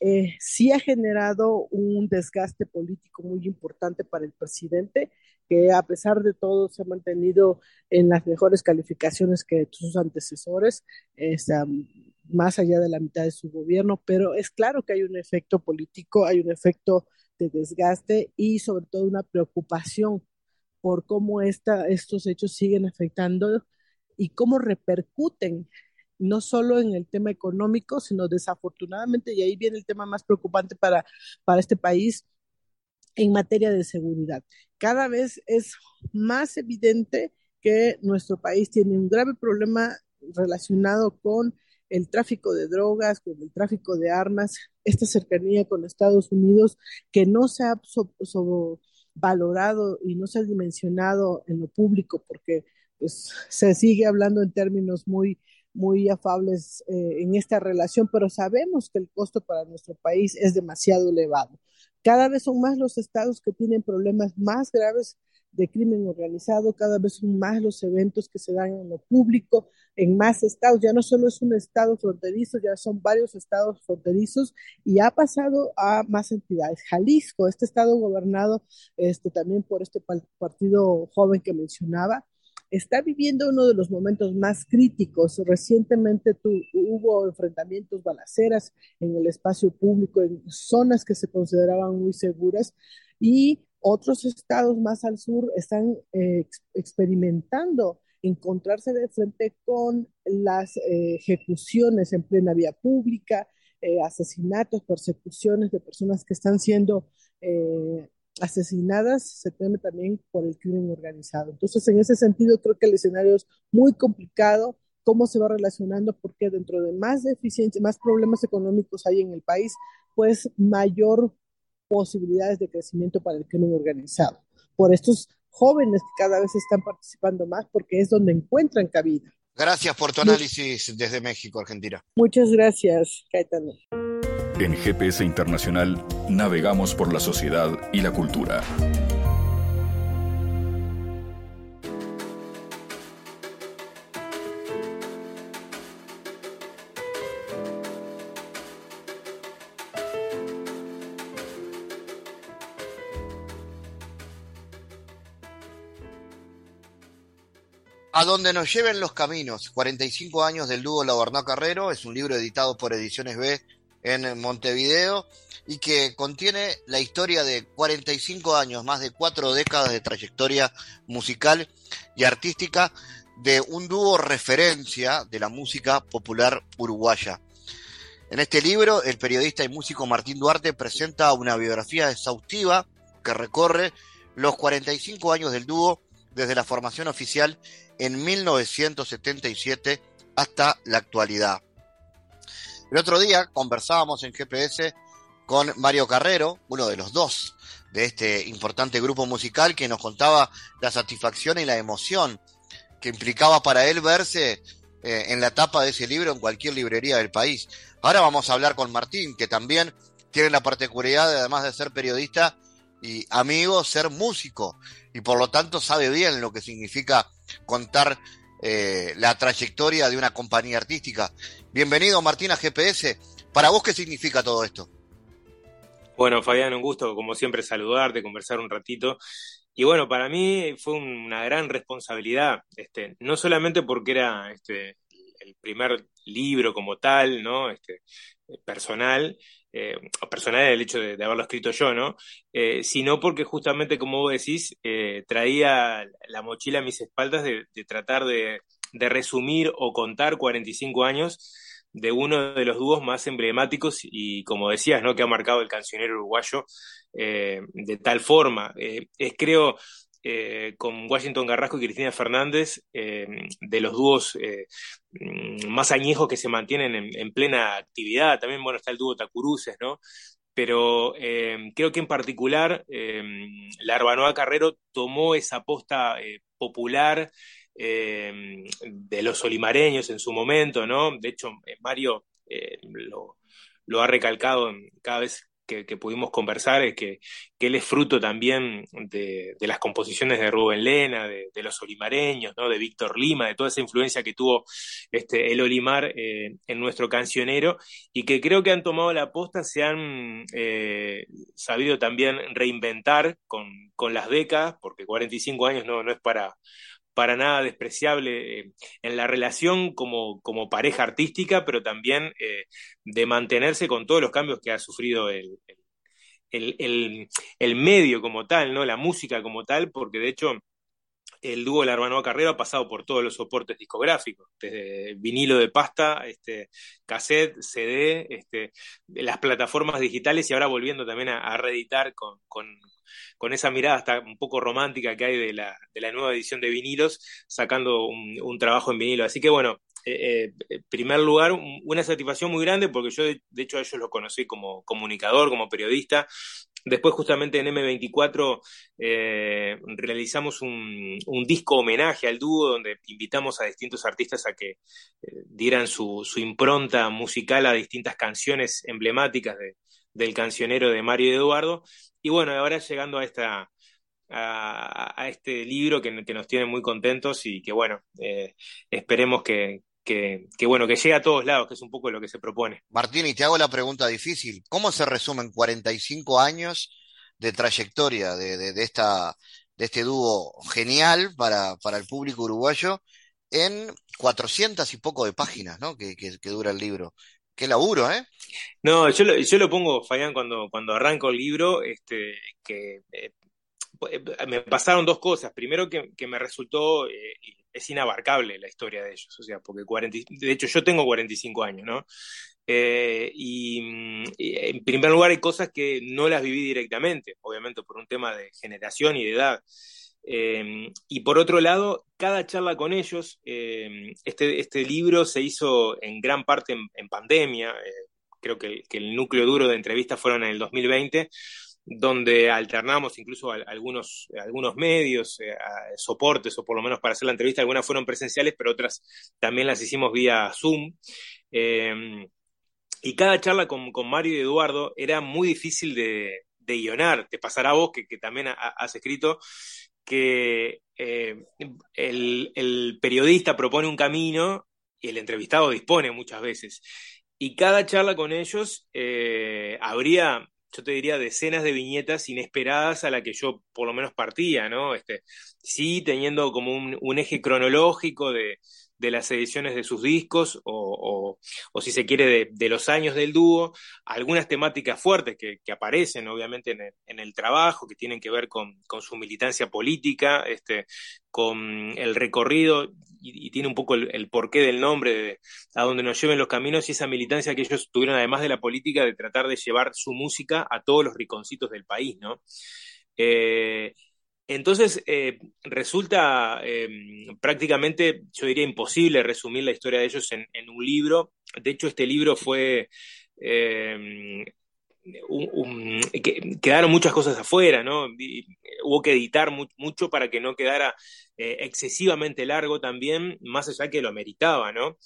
eh, sí ha generado un desgaste político muy importante para el presidente, que a pesar de todo se ha mantenido en las mejores calificaciones que sus antecesores, más allá de la mitad de su gobierno, pero es claro que hay un efecto político, hay un efecto de desgaste y sobre todo una preocupación por cómo esta, estos hechos siguen afectando y cómo repercuten no solo en el tema económico, sino desafortunadamente, y ahí viene el tema más preocupante para, para este país, en materia de seguridad. Cada vez es más evidente que nuestro país tiene un grave problema relacionado con el tráfico de drogas, con el tráfico de armas, esta cercanía con Estados Unidos que no se ha valorado y no se ha dimensionado en lo público porque pues, se sigue hablando en términos muy muy afables eh, en esta relación, pero sabemos que el costo para nuestro país es demasiado elevado. Cada vez son más los estados que tienen problemas más graves de crimen organizado, cada vez son más los eventos que se dan en lo público, en más estados, ya no solo es un estado fronterizo, ya son varios estados fronterizos y ha pasado a más entidades. Jalisco, este estado gobernado este, también por este partido joven que mencionaba, está viviendo uno de los momentos más críticos. Recientemente hubo enfrentamientos, balaceras en el espacio público, en zonas que se consideraban muy seguras y otros estados más al sur están eh, experimentando encontrarse de frente con las eh, ejecuciones en plena vía pública, eh, asesinatos, persecuciones de personas que están siendo asesinadas se teme también por el crimen organizado. Entonces, en ese sentido, creo que el escenario es muy complicado, cómo se va relacionando, porque dentro de más deficiencia, más problemas económicos hay en el país, pues mayor posibilidades de crecimiento para el crimen organizado. Por estos jóvenes que cada vez están participando más, porque es donde encuentran cabida. Gracias por tu análisis desde México, Argentina. Muchas gracias, Caetano. En GPS Internacional navegamos por la sociedad y la cultura. A donde nos lleven los caminos, 45 años del dúo Labarná Carrero, es un libro editado por Ediciones B en Montevideo y que contiene la historia de 45 años, más de cuatro décadas de trayectoria musical y artística de un dúo referencia de la música popular uruguaya. En este libro, el periodista y músico Martín Duarte presenta una biografía exhaustiva que recorre los 45 años del dúo desde la formación oficial en 1977 hasta la actualidad. El otro día conversábamos en GPS con Mario Carrero, uno de los dos de este importante grupo musical, que nos contaba la satisfacción y la emoción que implicaba para él verse eh, en la tapa de ese libro en cualquier librería del país. Ahora vamos a hablar con Martín, que también tiene la particularidad, de, además de ser periodista y amigo, ser músico, y por lo tanto sabe bien lo que significa contar eh, la trayectoria de una compañía artística. Bienvenido Martín a GPS. ¿Para vos qué significa todo esto? Bueno, Fabián, un gusto como siempre saludarte, conversar un ratito. Y bueno, para mí fue una gran responsabilidad, este, no solamente porque era este, el primer libro como tal, ¿no? Este, personal, eh, personal el hecho de, haberlo escrito yo, ¿no? Eh, sino porque justamente, como vos decís, eh, traía la mochila a mis espaldas de, tratar de, resumir o contar 45 años de uno de los dúos más emblemáticos y, como decías, ¿no? Que ha marcado el cancionero uruguayo de tal forma. es, creo, eh, con Washington Garrasco y Cristina Fernández, eh, de los dúos eh, mm, más añejos que se mantienen en, plena actividad. También, bueno, está el dúo Tacuruces, ¿no? Pero creo que en particular la Arbanoa Carrero tomó esa posta popular de los olimareños en su momento, ¿no? De hecho, Mario lo, lo, ha recalcado cada vez que, pudimos conversar es que, él es fruto también de, las composiciones de Rubén Lena, de, los olimareños, ¿no? de Víctor Lima, de toda esa influencia que tuvo este, el Olimar eh, en nuestro cancionero y que creo que han tomado la posta, se han eh, sabido también reinventar con, con las décadas, porque 45 años no, no es para para nada despreciable eh, en la relación como, como, pareja artística, pero también eh, de mantenerse con todos los cambios que ha sufrido el, el, el, medio como tal, ¿no? la música como tal, porque de hecho el dúo La Hermanoa Carrera ha pasado por todos los soportes discográficos, desde vinilo de pasta, este, cassette, CD, este, las plataformas digitales y ahora volviendo también a, reeditar con, con esa mirada hasta un poco romántica que hay de la, de la nueva edición de vinilos, sacando un, trabajo en vinilo. Así que bueno, eh, eh, primer lugar, una satisfacción muy grande porque yo de, hecho a ellos los conocí como comunicador, como periodista. Después justamente en M24 eh, realizamos un, disco homenaje al dúo donde invitamos a distintos artistas a que dieran su, impronta musical a distintas canciones emblemáticas de, del cancionero de Mario Eduardo. Y bueno, ahora llegando a esta a, este libro que, nos tiene muy contentos y que bueno, eh, esperemos que, que, bueno, que llegue a todos lados, que es un poco lo que se propone. Martín, y te hago la pregunta difícil. ¿Cómo se resumen 45 años de trayectoria de, de, esta, de este dúo genial para, para el público uruguayo en 400 y poco de páginas, ¿no? Que, que, que dura el libro. Qué laburo, ¿eh? No, yo lo, yo lo pongo, Fayán, cuando, cuando arranco el libro, este, que eh, me pasaron dos cosas. Primero que, me resultó, eh, es inabarcable la historia de ellos, o sea, porque 40, de hecho yo tengo 45 años, ¿no? y, mm, en primer lugar hay cosas que no las viví directamente, obviamente por un tema de generación y de edad. Em, y por otro lado, cada charla con ellos, em, este, este libro se hizo en gran parte en, pandemia, eh, creo que, el núcleo duro de entrevistas fueron en el 2020, donde alternamos incluso algunos, algunos medios, eh, soportes, o por lo menos para hacer la entrevista, algunas fueron presenciales, pero otras también las hicimos vía Zoom. Em, y cada charla con, Mario y Eduardo era muy difícil de, de guionar. Te pasará a vos, que, también has escrito, que eh, el, periodista propone un camino y el entrevistado dispone muchas veces. Y cada charla con ellos eh, habría, yo te diría, decenas de viñetas inesperadas a la que yo por lo menos partía, ¿no? Este, sí, teniendo como un eje cronológico de, de las ediciones de sus discos o, si se quiere de, los años del dúo, algunas temáticas fuertes que, aparecen obviamente en el, trabajo, que tienen que ver con, su militancia política, este, con el recorrido y, tiene un poco el, porqué del nombre a donde nos lleven los caminos y esa militancia que ellos tuvieron además de la política de tratar de llevar su música a todos los rinconcitos del país, ¿no? Eh, entonces, eh, resulta em, prácticamente, yo diría, imposible resumir la historia de ellos en, un libro. De hecho, este libro fue... Em, quedaron muchas cosas afuera, ¿no? hubo que editar mucho para que no quedara eh, excesivamente largo también, más allá que lo ameritaba, ¿no?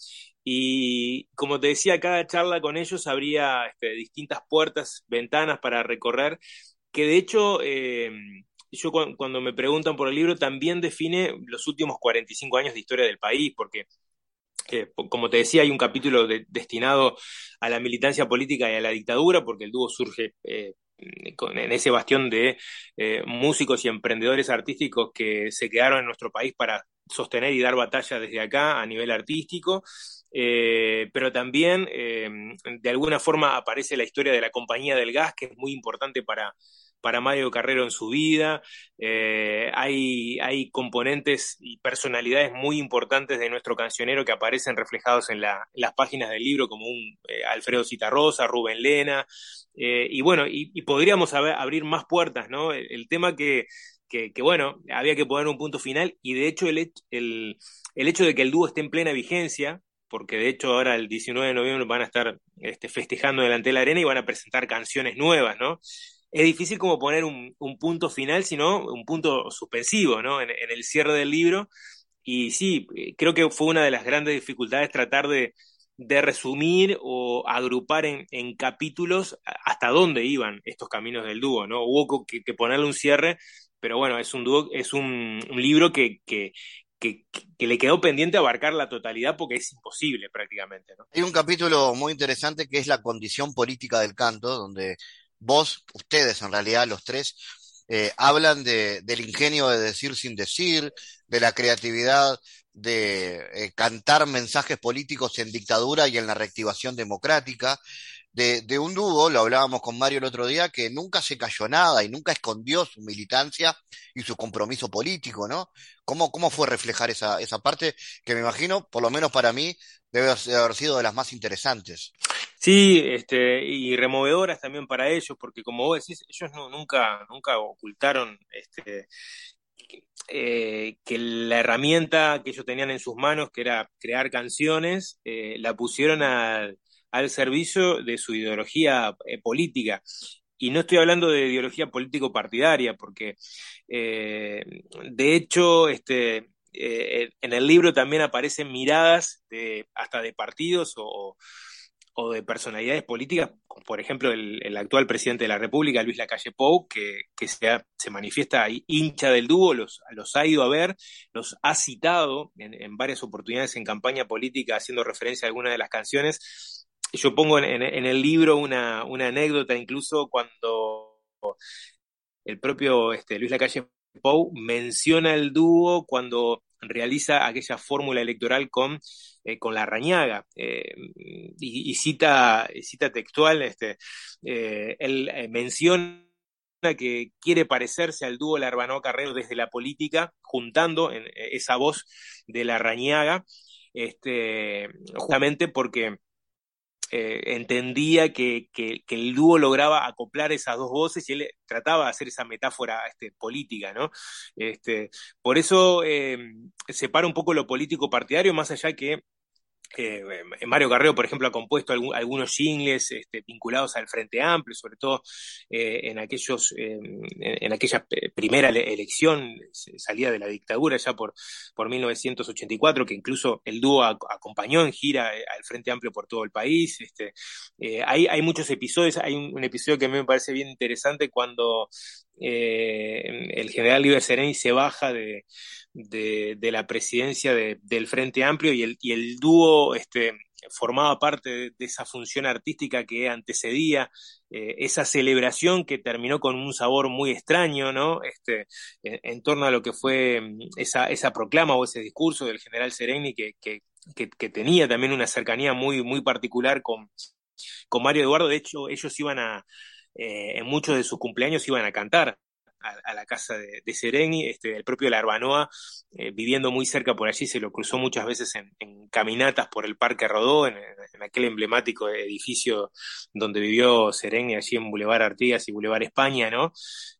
Y como te decía, cada charla con ellos habría este, distintas puertas, ventanas para recorrer, que de hecho em, yo cuando me preguntan por el libro también define los últimos 45 años de historia del país, porque eh, como te decía, hay un capítulo destinado a la militancia política y a la dictadura, porque el dúo surge eh, en ese bastión de eh, músicos y emprendedores artísticos que se quedaron en nuestro país para sostener y dar batalla desde acá a nivel artístico. pero también de alguna forma aparece la historia de la compañía del gas, que es muy importante para, para Mario Carrero en su vida. Eh, hay, hay componentes y personalidades muy importantes de nuestro cancionero que aparecen reflejados en, las páginas del libro, como un eh, Alfredo Citarrosa, Rubén Lena. Eh, y bueno, y, podríamos abrir más puertas, ¿no? El, tema que, que, bueno, había que poner un punto final y de hecho el, el, el hecho de que el dúo esté en plena vigencia, porque de hecho ahora el 19 de noviembre van a estar este, festejando delante de la arena y van a presentar canciones nuevas, ¿no? Es difícil como poner un, punto final, sino un punto suspensivo, ¿no? En, el cierre del libro. Y sí, eh, creo que fue una de las grandes dificultades tratar de, resumir o agrupar en, capítulos hasta dónde iban estos caminos del dúo, ¿no? Hubo que, ponerle un cierre, pero bueno, es un dúo, es un, libro que, le quedó pendiente abarcar la totalidad porque es imposible prácticamente. Hay un capítulo muy interesante que es la condición política del canto, donde vos, ustedes en realidad, los tres, eh, hablan de, del ingenio de decir sin decir, de la creatividad de eh, cantar mensajes políticos en dictadura y en la reactivación democrática, de, de, un dúo, lo hablábamos con Mario el otro día, que nunca se cayó nada y nunca escondió su militancia y su compromiso político, ¿no? ¿Cómo, cómo fue reflejar esa, esa parte que me imagino, por lo menos para mí, debe haber sido de las más interesantes? Sí, este, y removedoras también para ellos, porque como vos decís, ellos no, nunca, nunca ocultaron este, eh, que la herramienta que ellos tenían en sus manos, que era crear canciones, eh, la pusieron al servicio de su ideología eh, política. Y no estoy hablando de ideología político-partidaria, porque de hecho, este, en el libro también aparecen miradas de, hasta de partidos o, o de personalidades políticas, por ejemplo el, actual presidente de la República, Luis Lacalle Pou, que, se, se, manifiesta hincha del dúo, los, los, ha ido a ver, los ha citado en, varias oportunidades en campaña política haciendo referencia a algunas de las canciones. Yo pongo en, el libro una, anécdota incluso cuando el propio este, Luis Lacalle Pou menciona el dúo cuando realiza aquella fórmula electoral con, eh, con la Rañaga eh, y, cita, cita textual, este, eh, él menciona que quiere parecerse al dúo Larbano Carrero desde la política, juntando esa voz de la Rañaga, este, justamente porque eh, entendía que, el dúo lograba acoplar esas dos voces y él trataba de hacer esa metáfora este, política, ¿no? Este, por eso eh, separa un poco lo político partidario, más allá que eh, Mario Carrero, por ejemplo, ha compuesto algunos jingles este, vinculados al Frente Amplio, sobre todo eh, en aquellos, eh, en, aquella primera elección, salida de la dictadura ya por, por 1984, que incluso el dúo acompañó en gira al Frente Amplio por todo el país. Este, hay, hay muchos episodios, hay un, episodio que a mí me parece bien interesante cuando el general Liber Sereni se baja de, de, la presidencia del Frente Amplio y el, y el dúo este, formaba parte de, esa función artística que antecedía eh, esa celebración que terminó con un sabor muy extraño, ¿no? Este, en, torno a lo que fue mm, esa, esa proclama o ese discurso del general Sereni que, que, que, tenía también una cercanía muy, muy particular con, con Mario Eduardo. De hecho, ellos iban a, eh, en muchos de sus cumpleaños iban a cantar a, la casa de, Sereni, este, el propio Larbanoa, eh, viviendo muy cerca por allí, se lo cruzó muchas veces en, caminatas por el Parque Rodó, en, aquel emblemático edificio donde vivió Sereni, allí en Boulevard Artigas y Boulevard España, ¿no?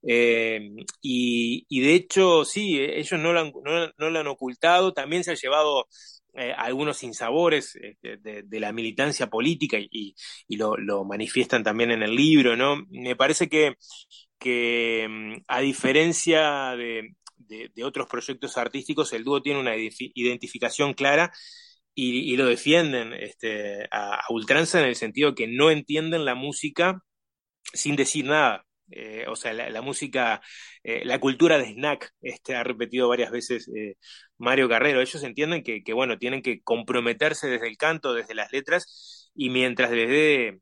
Eh, y, de hecho, sí, ellos no lo han, no, lo han ocultado, también se ha llevado eh, algunos sinsabores este, de, la militancia política y, lo, manifiestan también en el libro, ¿no? Me parece que mm, a diferencia de, otros proyectos artísticos, el dúo tiene una identificación clara y, lo defienden este, a, ultranza en el sentido que no entienden la música sin decir nada. Eh, o sea, la, música, eh, la cultura de snack, este, ha repetido varias veces eh, Mario Carrero. Ellos entienden que, que, bueno, tienen que comprometerse desde el canto, desde las letras, y mientras desde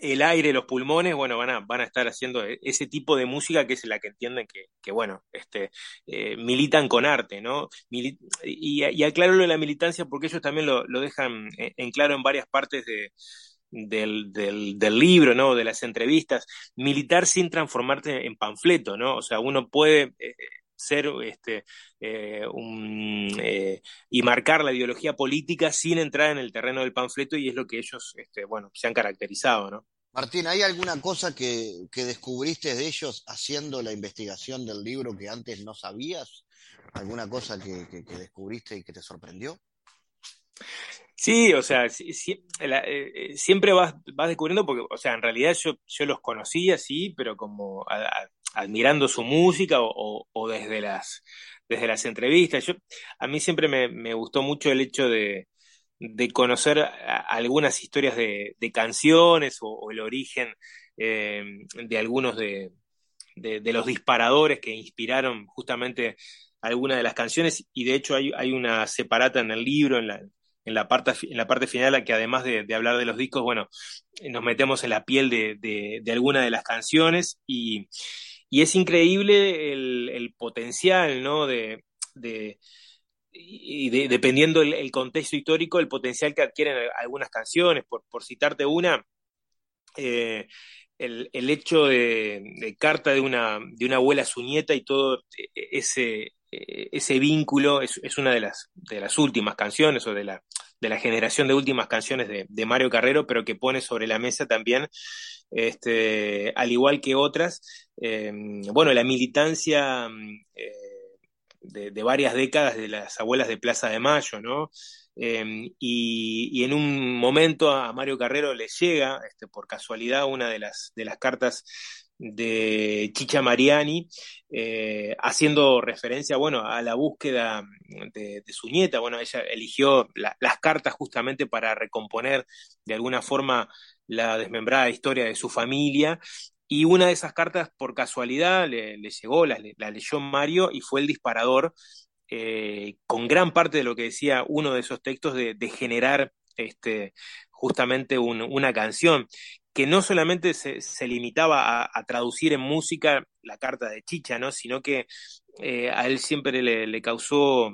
el aire, los pulmones, bueno, van a, van a estar haciendo e, ese tipo de música que es la que entienden que, que bueno, este, eh, militan con arte, ¿no? y, y, aclaro lo de la militancia porque ellos también lo, lo dejan en, claro en varias partes de, del, del, libro, ¿no? De las entrevistas, militar sin transformarte en panfleto, ¿no? O sea, uno puede eh, ser este, eh, eh, y marcar la ideología política sin entrar en el terreno del panfleto y es lo que ellos este, bueno, se han caracterizado. ¿no? Martín, ¿hay alguna cosa que, que descubriste de ellos haciendo la investigación del libro que antes no sabías? ¿Alguna cosa que, que, descubriste y que te sorprendió? Sí, o sea, eh, siempre vas, vas descubriendo porque, o sea, en realidad yo, yo los conocía, sí, pero como admirando su música o, desde, las, desde las entrevistas. Yo, a mí siempre me, gustó mucho el hecho de, de conocer algunas historias de, canciones o, el origen eh, de algunos de, los disparadores que inspiraron justamente algunas de las canciones y de hecho hay, hay una separata en el libro, en la, en la parte, en la parte final, que además de, hablar de los discos, bueno, nos metemos en la piel de, de, alguna de las canciones y, es increíble el, potencial, ¿no? De, y dependiendo el, contexto histórico, el potencial que adquieren algunas canciones. Por, por citarte una, eh, el, el, hecho de, carta de una, de una abuela a su nieta y todo ese, ese vínculo es, una de las, de las últimas canciones o de la, de la generación de últimas canciones de, Mario Carrero, pero que pone sobre la mesa también, este, al igual que otras, eh, bueno, la militancia eh, de, varias décadas de las abuelas de Plaza de Mayo, ¿no? Eh, y, en un momento a Mario Carrero le llega, este, por casualidad, una de las, de las cartas de Chicha Mariani, eh, haciendo referencia, bueno, a la búsqueda de, su nieta. Bueno, ella eligió las cartas justamente para recomponer de alguna forma la desmembrada historia de su familia. Y una de esas cartas, por casualidad, le, llegó, la, leyó Mario y fue el disparador eh, con gran parte de lo que decía uno de esos textos de, generar este, justamente una canción que no solamente se, limitaba a, traducir en música la carta de Chicha, ¿no? sino que eh, a él siempre le, causó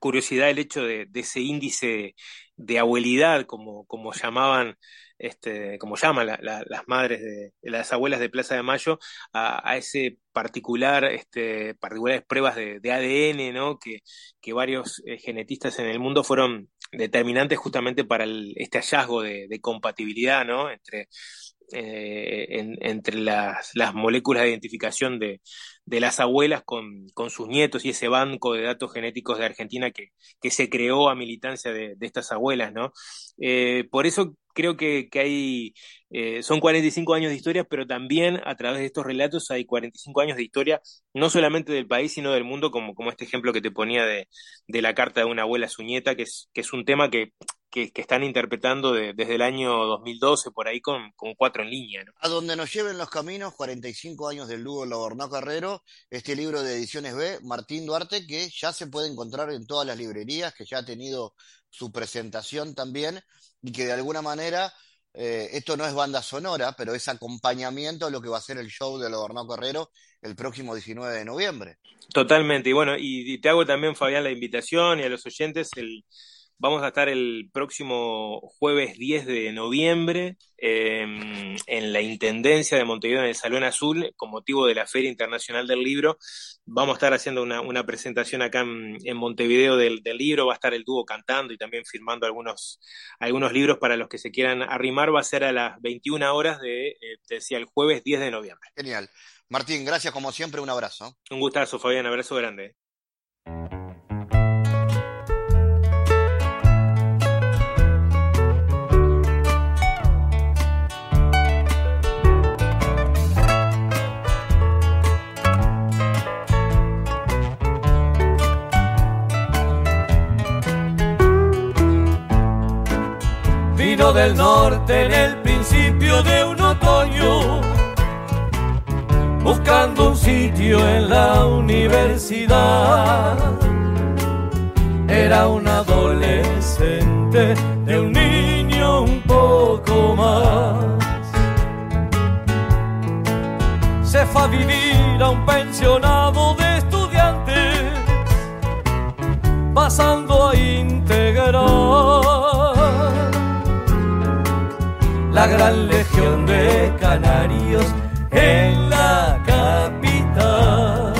curiosidad el hecho de, ese índice de abuelidad, como, como llamaban, este, como llaman las madres de las abuelas de Plaza de Mayo, a, ese particular, este, particulares pruebas de, ADN, ¿no? Que, que varios eh, genetistas en el mundo fueron determinantes justamente para este hallazgo de, compatibilidad, ¿no? Entre eh, entre las, las, moléculas de identificación de, de las abuelas con, con, sus nietos y ese banco de datos genéticos de Argentina que, que se creó a militancia de, de estas abuelas, ¿no? Eh, por eso creo que, que hay, eh, son 45 años de historia, pero también a través de estos relatos hay 45 años de historia, no solamente del país, sino del mundo, como, como este ejemplo que te ponía de, de la carta de una abuela a su nieta, que es, que es un tema que, que, están interpretando desde el año 2012, por ahí con, con cuatro en línea. A donde nos lleven los caminos, 45 años del Lugo Labornó Carrero, este libro de Ediciones B, Martín Duarte, que ya se puede encontrar en todas las librerías, que ya ha tenido su presentación también, y que de alguna manera, eh, esto no es banda sonora, pero es acompañamiento a lo que va a ser el show de Labornó Carrero el próximo 19 de noviembre. Totalmente, y bueno, y te hago también, Fabián, la invitación y a los oyentes el Vamos a estar el próximo jueves 10 de noviembre em, en la Intendencia de Montevideo en el Salón Azul con motivo de la Feria Internacional del Libro. Vamos a estar haciendo una, presentación acá en, Montevideo del, libro. Va a estar el dúo cantando y también firmando algunos, algunos libros para los que se quieran arrimar. Va a ser a las 21 horas de, eh, decía, el jueves 10 de noviembre. Genial. Martín, gracias como siempre. Un abrazo. Un gustazo, Fabián. Abrazo grande. Del norte en el principio de un otoño, buscando un sitio en la universidad. Era un adolescente de un niño un poco más. Se fue a vivir a un pensionado de estudiantes, pasando a integrar gran legión de canarios en la capital.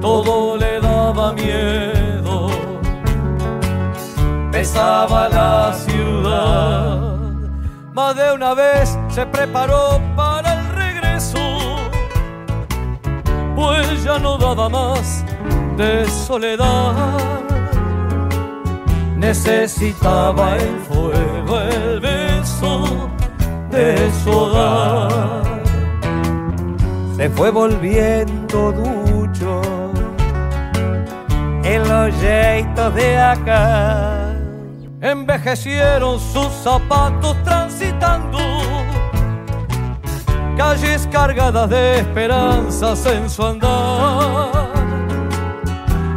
Todo le daba miedo, pesaba la ciudad. Más de una vez se preparó para el regreso, pues ya no daba más de soledad necesitaba el fuego, el de su hogar. Se fue volviendo ducho en los jeitos de acá. Envejecieron sus zapatos transitando calles cargadas de esperanzas en su andar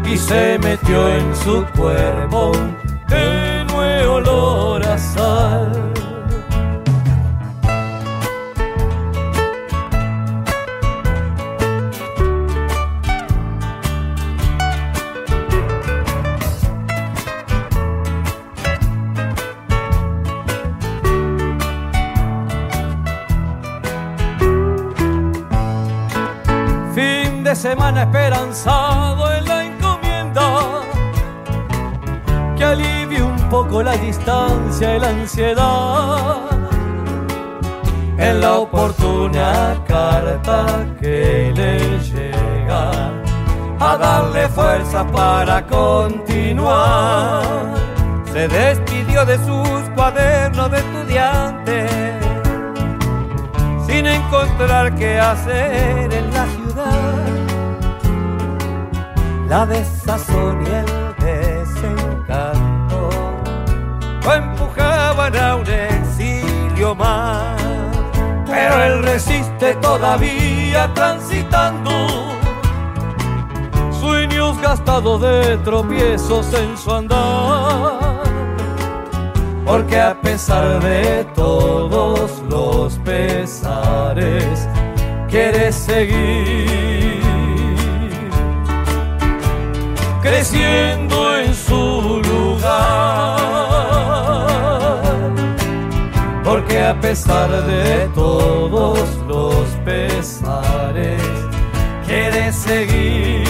y se metió en su cuerpo esperanzado en la encomienda que alivie un poco la distancia y la ansiedad. En la oportuna carta que le llega a darle fuerza para continuar. Se despidió de sus cuadernos de estudiante sin encontrar qué hacer en la ciudad la desazón y el desencanto lo empujaban a un exilio más. Pero él resiste todavía transitando sueños gastados de tropiezos en su andar. Porque a pesar de todos los pesares, quiere seguir creciendo en su lugar. Porque a pesar de todos los pesares, quiere seguir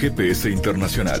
GPS Internacional.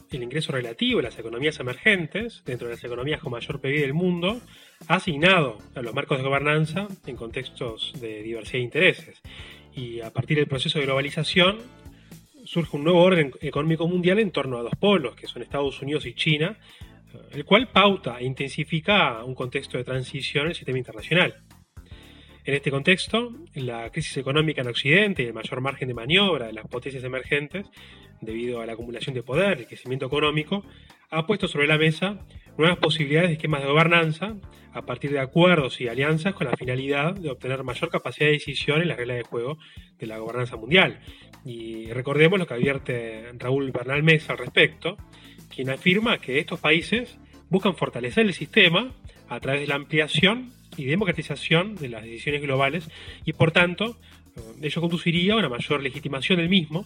El ingreso relativo de las economías emergentes, dentro de las economías con mayor PIB del mundo, ha asignado a los marcos de gobernanza en contextos de diversidad de intereses. Y a partir del proceso de globalización surge un nuevo orden económico mundial en torno a dos polos, que son Estados Unidos y China, el cual pauta e intensifica un contexto de transición en el sistema internacional. En este contexto, la crisis económica en Occidente y el mayor margen de maniobra de las potencias emergentes debido a la acumulación de poder y el crecimiento económico, ha puesto sobre la mesa nuevas posibilidades de esquemas de gobernanza a partir de acuerdos y alianzas con la finalidad de obtener mayor capacidad de decisión en las reglas de juego de la gobernanza mundial. Y recordemos lo que advierte Raúl Bernal Mesa al respecto, quien afirma que estos países buscan fortalecer el sistema a través de la ampliación y democratización de las decisiones globales y por tanto ello conduciría a una mayor legitimación del mismo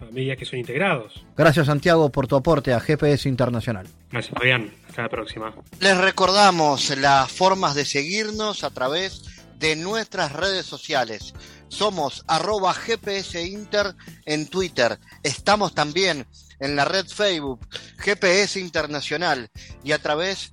a medida que son integrados. Gracias Santiago por tu aporte a GPS Internacional. Gracias Fabián, hasta la próxima. Les recordamos las formas de seguirnos a través de nuestras redes sociales. Somos arroba GPS Inter en Twitter. Estamos también en la red Facebook GPS Internacional y a través